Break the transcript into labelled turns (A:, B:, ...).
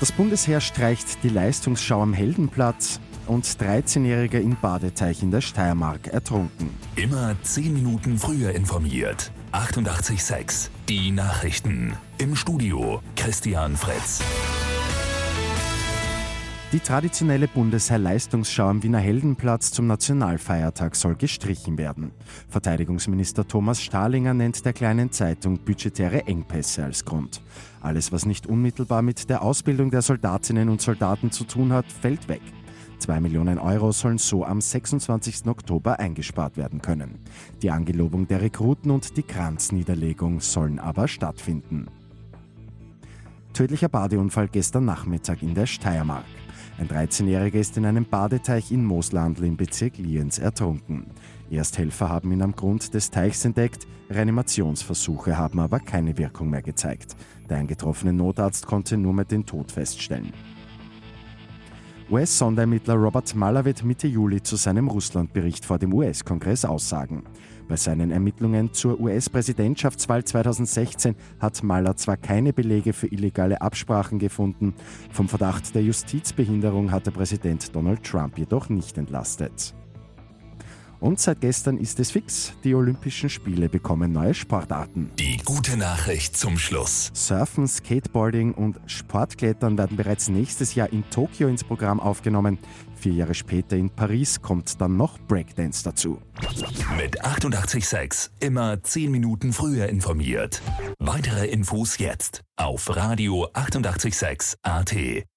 A: Das Bundesheer streicht die Leistungsschau am Heldenplatz und 13-Jähriger im Badeteich in der Steiermark ertrunken.
B: Immer 10 Minuten früher informiert. 88.6 Die Nachrichten. Im Studio Christian Fritz.
A: Die traditionelle Bundesheer-Leistungsschau am Wiener Heldenplatz zum Nationalfeiertag soll gestrichen werden. Verteidigungsminister Thomas Stahlinger nennt der kleinen Zeitung budgetäre Engpässe als Grund. Alles, was nicht unmittelbar mit der Ausbildung der Soldatinnen und Soldaten zu tun hat, fällt weg. Zwei Millionen Euro sollen so am 26. Oktober eingespart werden können. Die Angelobung der Rekruten und die Kranzniederlegung sollen aber stattfinden. Tödlicher Badeunfall gestern Nachmittag in der Steiermark. Ein 13-Jähriger ist in einem Badeteich in Mooslandl im Bezirk Lienz ertrunken. Ersthelfer haben ihn am Grund des Teichs entdeckt, Reanimationsversuche haben aber keine Wirkung mehr gezeigt. Der eingetroffene Notarzt konnte nur mehr den Tod feststellen. US-Sonderermittler Robert Mueller wird Mitte Juli zu seinem Russlandbericht vor dem US-Kongress aussagen. Bei seinen Ermittlungen zur US-Präsidentschaftswahl 2016 hat Mueller zwar keine Belege für illegale Absprachen gefunden, vom Verdacht der Justizbehinderung hat der Präsident Donald Trump jedoch nicht entlastet. Und seit gestern ist es fix. Die Olympischen Spiele bekommen neue Sportarten.
B: Die gute Nachricht zum Schluss.
A: Surfen, Skateboarding und Sportklettern werden bereits nächstes Jahr in Tokio ins Programm aufgenommen. Vier Jahre später in Paris kommt dann noch Breakdance dazu.
B: Mit 886 immer 10 Minuten früher informiert. Weitere Infos jetzt auf Radio 886 AT.